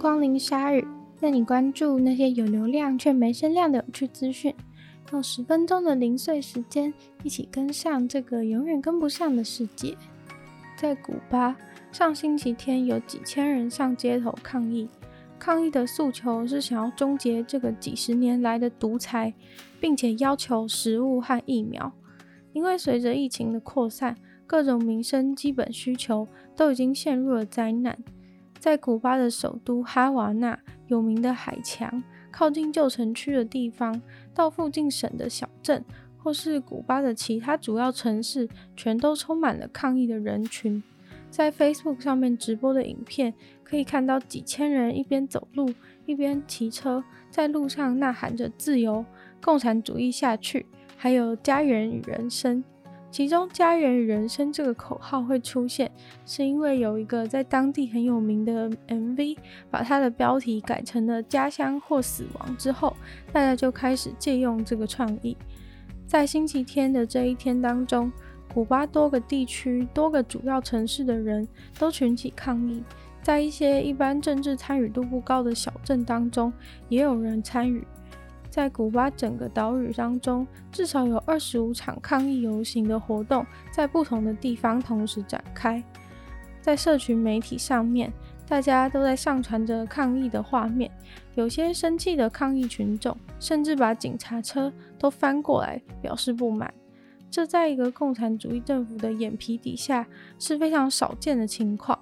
光临鲨语，带你关注那些有流量却没声量的有趣资讯。用十分钟的零碎时间，一起跟上这个永远跟不上的世界。在古巴，上星期天有几千人上街头抗议，抗议的诉求是想要终结这个几十年来的独裁，并且要求食物和疫苗。因为随着疫情的扩散，各种民生基本需求都已经陷入了灾难。在古巴的首都哈瓦那，有名的海墙，靠近旧城区的地方，到附近省的小镇，或是古巴的其他主要城市，全都充满了抗议的人群。在 Facebook 上面直播的影片，可以看到几千人一边走路，一边骑车，在路上呐喊着“自由，共产主义下去”，还有“家园与人生”。其中“家园与人生”这个口号会出现，是因为有一个在当地很有名的 MV，把它的标题改成了“家乡或死亡”之后，大家就开始借用这个创意。在星期天的这一天当中，古巴多个地区、多个主要城市的人都群起抗议，在一些一般政治参与度不高的小镇当中，也有人参与。在古巴整个岛屿当中，至少有二十五场抗议游行的活动在不同的地方同时展开。在社群媒体上面，大家都在上传着抗议的画面。有些生气的抗议群众甚至把警察车都翻过来表示不满。这在一个共产主义政府的眼皮底下是非常少见的情况。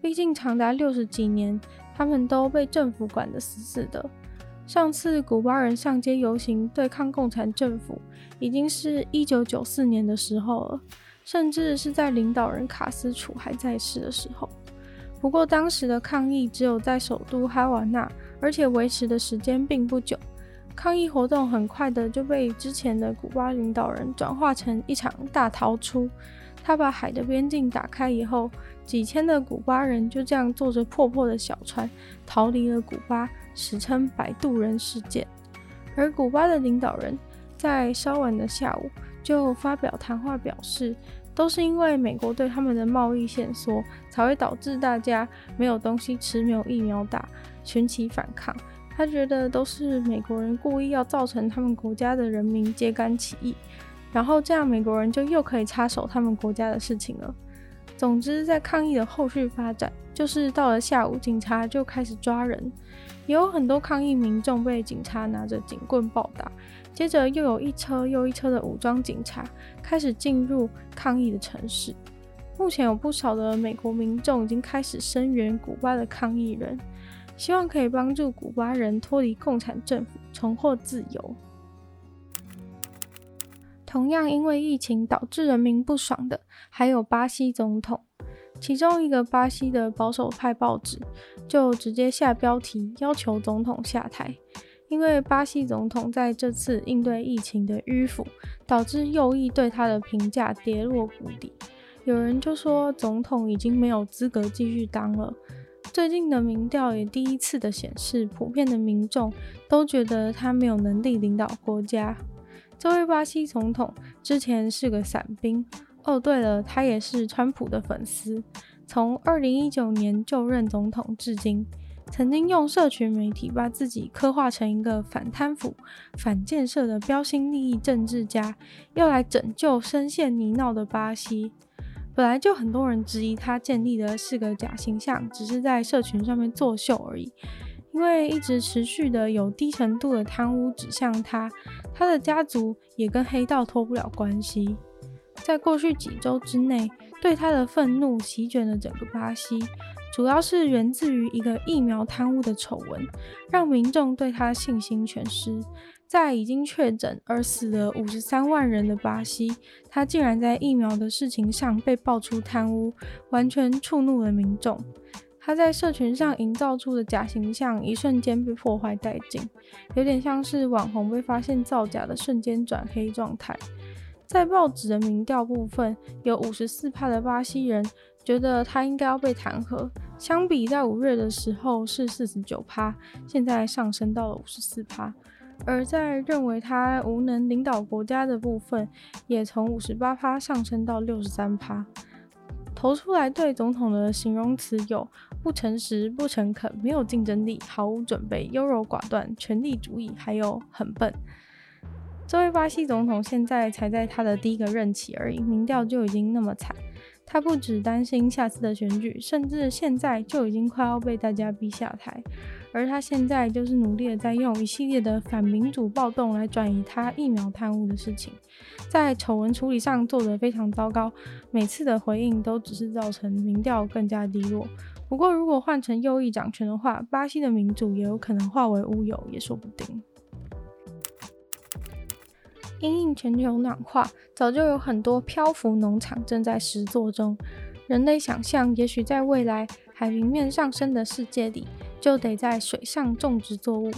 毕竟长达六十几年，他们都被政府管得死死的。上次古巴人上街游行对抗共产政府，已经是一九九四年的时候了，甚至是在领导人卡斯楚还在世的时候。不过当时的抗议只有在首都哈瓦那，而且维持的时间并不久。抗议活动很快的就被之前的古巴领导人转化成一场大逃出。他把海的边境打开以后，几千的古巴人就这样坐着破破的小船逃离了古巴，史称“摆渡人事件”。而古巴的领导人在稍晚的下午就发表谈话，表示都是因为美国对他们的贸易限缩，才会导致大家没有东西吃、没有疫苗打，群起反抗。他觉得都是美国人故意要造成他们国家的人民揭竿起义。然后这样，美国人就又可以插手他们国家的事情了。总之，在抗议的后续发展，就是到了下午，警察就开始抓人，也有很多抗议民众被警察拿着警棍暴打。接着，又有一车又一车的武装警察开始进入抗议的城市。目前有不少的美国民众已经开始声援古巴的抗议人，希望可以帮助古巴人脱离共产政府，重获自由。同样因为疫情导致人民不爽的，还有巴西总统。其中一个巴西的保守派报纸就直接下标题要求总统下台，因为巴西总统在这次应对疫情的迂腐，导致右翼对他的评价跌落谷底。有人就说总统已经没有资格继续当了。最近的民调也第一次的显示，普遍的民众都觉得他没有能力领导国家。这位巴西总统之前是个伞兵哦，对了，他也是川普的粉丝。从二零一九年就任总统至今，曾经用社群媒体把自己刻画成一个反贪腐、反建设的标新立异政治家，要来拯救深陷泥淖的巴西。本来就很多人质疑他建立的是个假形象，只是在社群上面作秀而已。因为一直持续的有低程度的贪污指向他，他的家族也跟黑道脱不了关系。在过去几周之内，对他的愤怒席卷了整个巴西，主要是源自于一个疫苗贪污的丑闻，让民众对他信心全失。在已经确诊而死了五十三万人的巴西，他竟然在疫苗的事情上被爆出贪污，完全触怒了民众。他在社群上营造出的假形象，一瞬间被破坏殆尽，有点像是网红被发现造假的瞬间转黑状态。在报纸的民调部分，有五十四趴的巴西人觉得他应该要被弹劾，相比在五月的时候是四十九趴，现在上升到了五十四趴。而在认为他无能领导国家的部分，也从五十八趴上升到六十三趴。投出来对总统的形容词有不诚实、不诚恳、没有竞争力、毫无准备、优柔寡断、权力主义，还有很笨。这位巴西总统现在才在他的第一个任期而已，民调就已经那么惨。他不只担心下次的选举，甚至现在就已经快要被大家逼下台。而他现在就是努力的在用一系列的反民主暴动来转移他疫苗贪污的事情，在丑闻处理上做得非常糟糕，每次的回应都只是造成民调更加低落。不过，如果换成右翼掌权的话，巴西的民主也有可能化为乌有，也说不定。因应全球暖化，早就有很多漂浮农场正在实作中。人类想象，也许在未来海平面上升的世界里，就得在水上种植作物。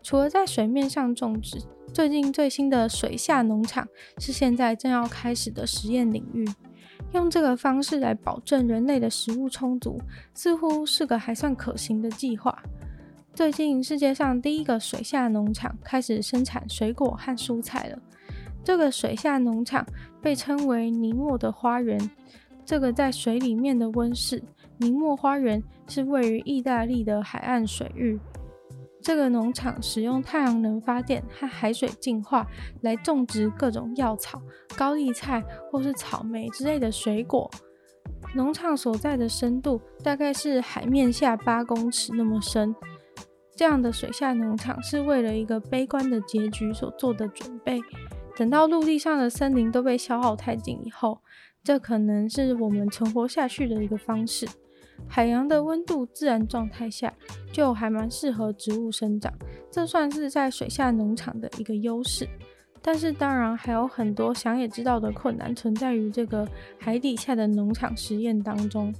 除了在水面上种植，最近最新的水下农场是现在正要开始的实验领域。用这个方式来保证人类的食物充足，似乎是个还算可行的计划。最近，世界上第一个水下农场开始生产水果和蔬菜了。这个水下农场被称为尼莫的花园。这个在水里面的温室——尼莫花园，是位于意大利的海岸水域。这个农场使用太阳能发电和海水净化来种植各种药草、高丽菜或是草莓之类的水果。农场所在的深度大概是海面下八公尺那么深。这样的水下农场是为了一个悲观的结局所做的准备。等到陆地上的森林都被消耗殆尽以后，这可能是我们存活下去的一个方式。海洋的温度自然状态下就还蛮适合植物生长，这算是在水下农场的一个优势。但是当然还有很多想也知道的困难存在于这个海底下的农场实验当中。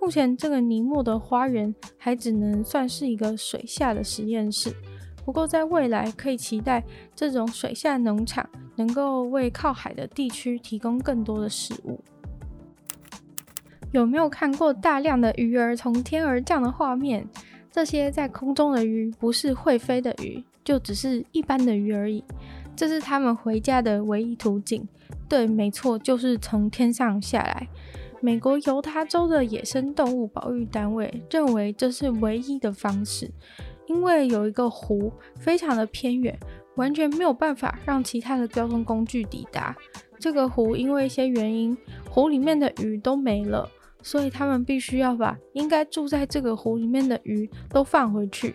目前这个尼莫的花园还只能算是一个水下的实验室。不过，在未来可以期待这种水下农场能够为靠海的地区提供更多的食物。有没有看过大量的鱼儿从天而降的画面？这些在空中的鱼不是会飞的鱼，就只是一般的鱼而已。这是他们回家的唯一途径。对，没错，就是从天上下来。美国犹他州的野生动物保育单位认为这是唯一的方式。因为有一个湖非常的偏远，完全没有办法让其他的交通工具抵达。这个湖因为一些原因，湖里面的鱼都没了，所以他们必须要把应该住在这个湖里面的鱼都放回去。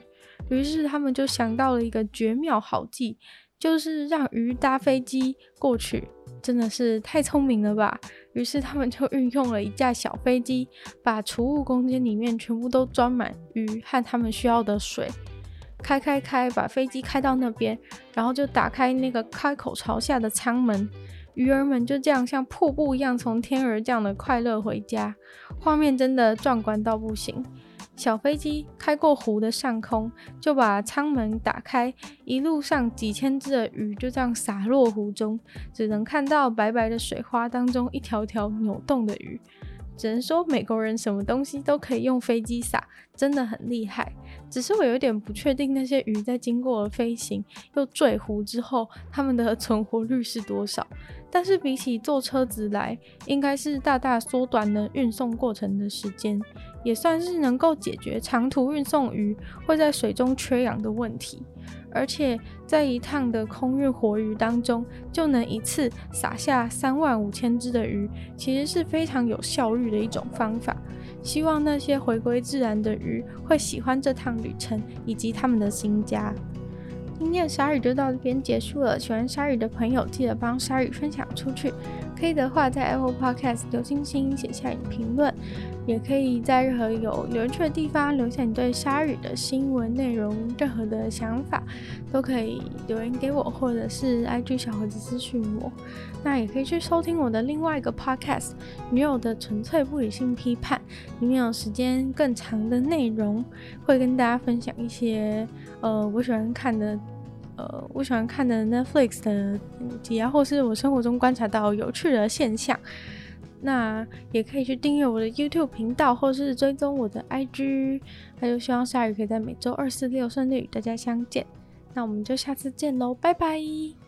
于是他们就想到了一个绝妙好计，就是让鱼搭飞机过去。真的是太聪明了吧！于是他们就运用了一架小飞机，把储物空间里面全部都装满鱼和他们需要的水。开开开，把飞机开到那边，然后就打开那个开口朝下的舱门，鱼儿们就这样像瀑布一样从天而降的快乐回家，画面真的壮观到不行。小飞机开过湖的上空，就把舱门打开，一路上几千只的鱼就这样洒落湖中，只能看到白白的水花当中一条条扭动的鱼。只能说美国人什么东西都可以用飞机撒，真的很厉害。只是我有点不确定那些鱼在经过了飞行又坠湖之后，它们的存活率是多少。但是比起坐车子来，应该是大大缩短了运送过程的时间，也算是能够解决长途运送鱼会在水中缺氧的问题。而且在一趟的空运活鱼当中，就能一次撒下三万五千只的鱼，其实是非常有效率的一种方法。希望那些回归自然的鱼会喜欢这趟旅程以及他们的新家。今天的鲨鱼就到这边结束了。喜欢鲨鱼的朋友，记得帮鲨鱼分享出去。可以的话，在 Apple Podcast 留星星，写下你的评论，也可以在任何有留言区的地方留下你对鲨鱼的新闻内容，任何的想法都可以留言给我，或者是 IG 小盒子私讯我。那也可以去收听我的另外一个 Podcast《女友的纯粹不理性批判》，里面有时间更长的内容，会跟大家分享一些呃我喜欢看的。呃，我喜欢看的 Netflix 的影集啊，或是我生活中观察到有趣的现象，那也可以去订阅我的 YouTube 频道，或是追踪我的 IG。那就希望鲨鱼可以在每周二、四、六顺利与大家相见。那我们就下次见喽，拜拜。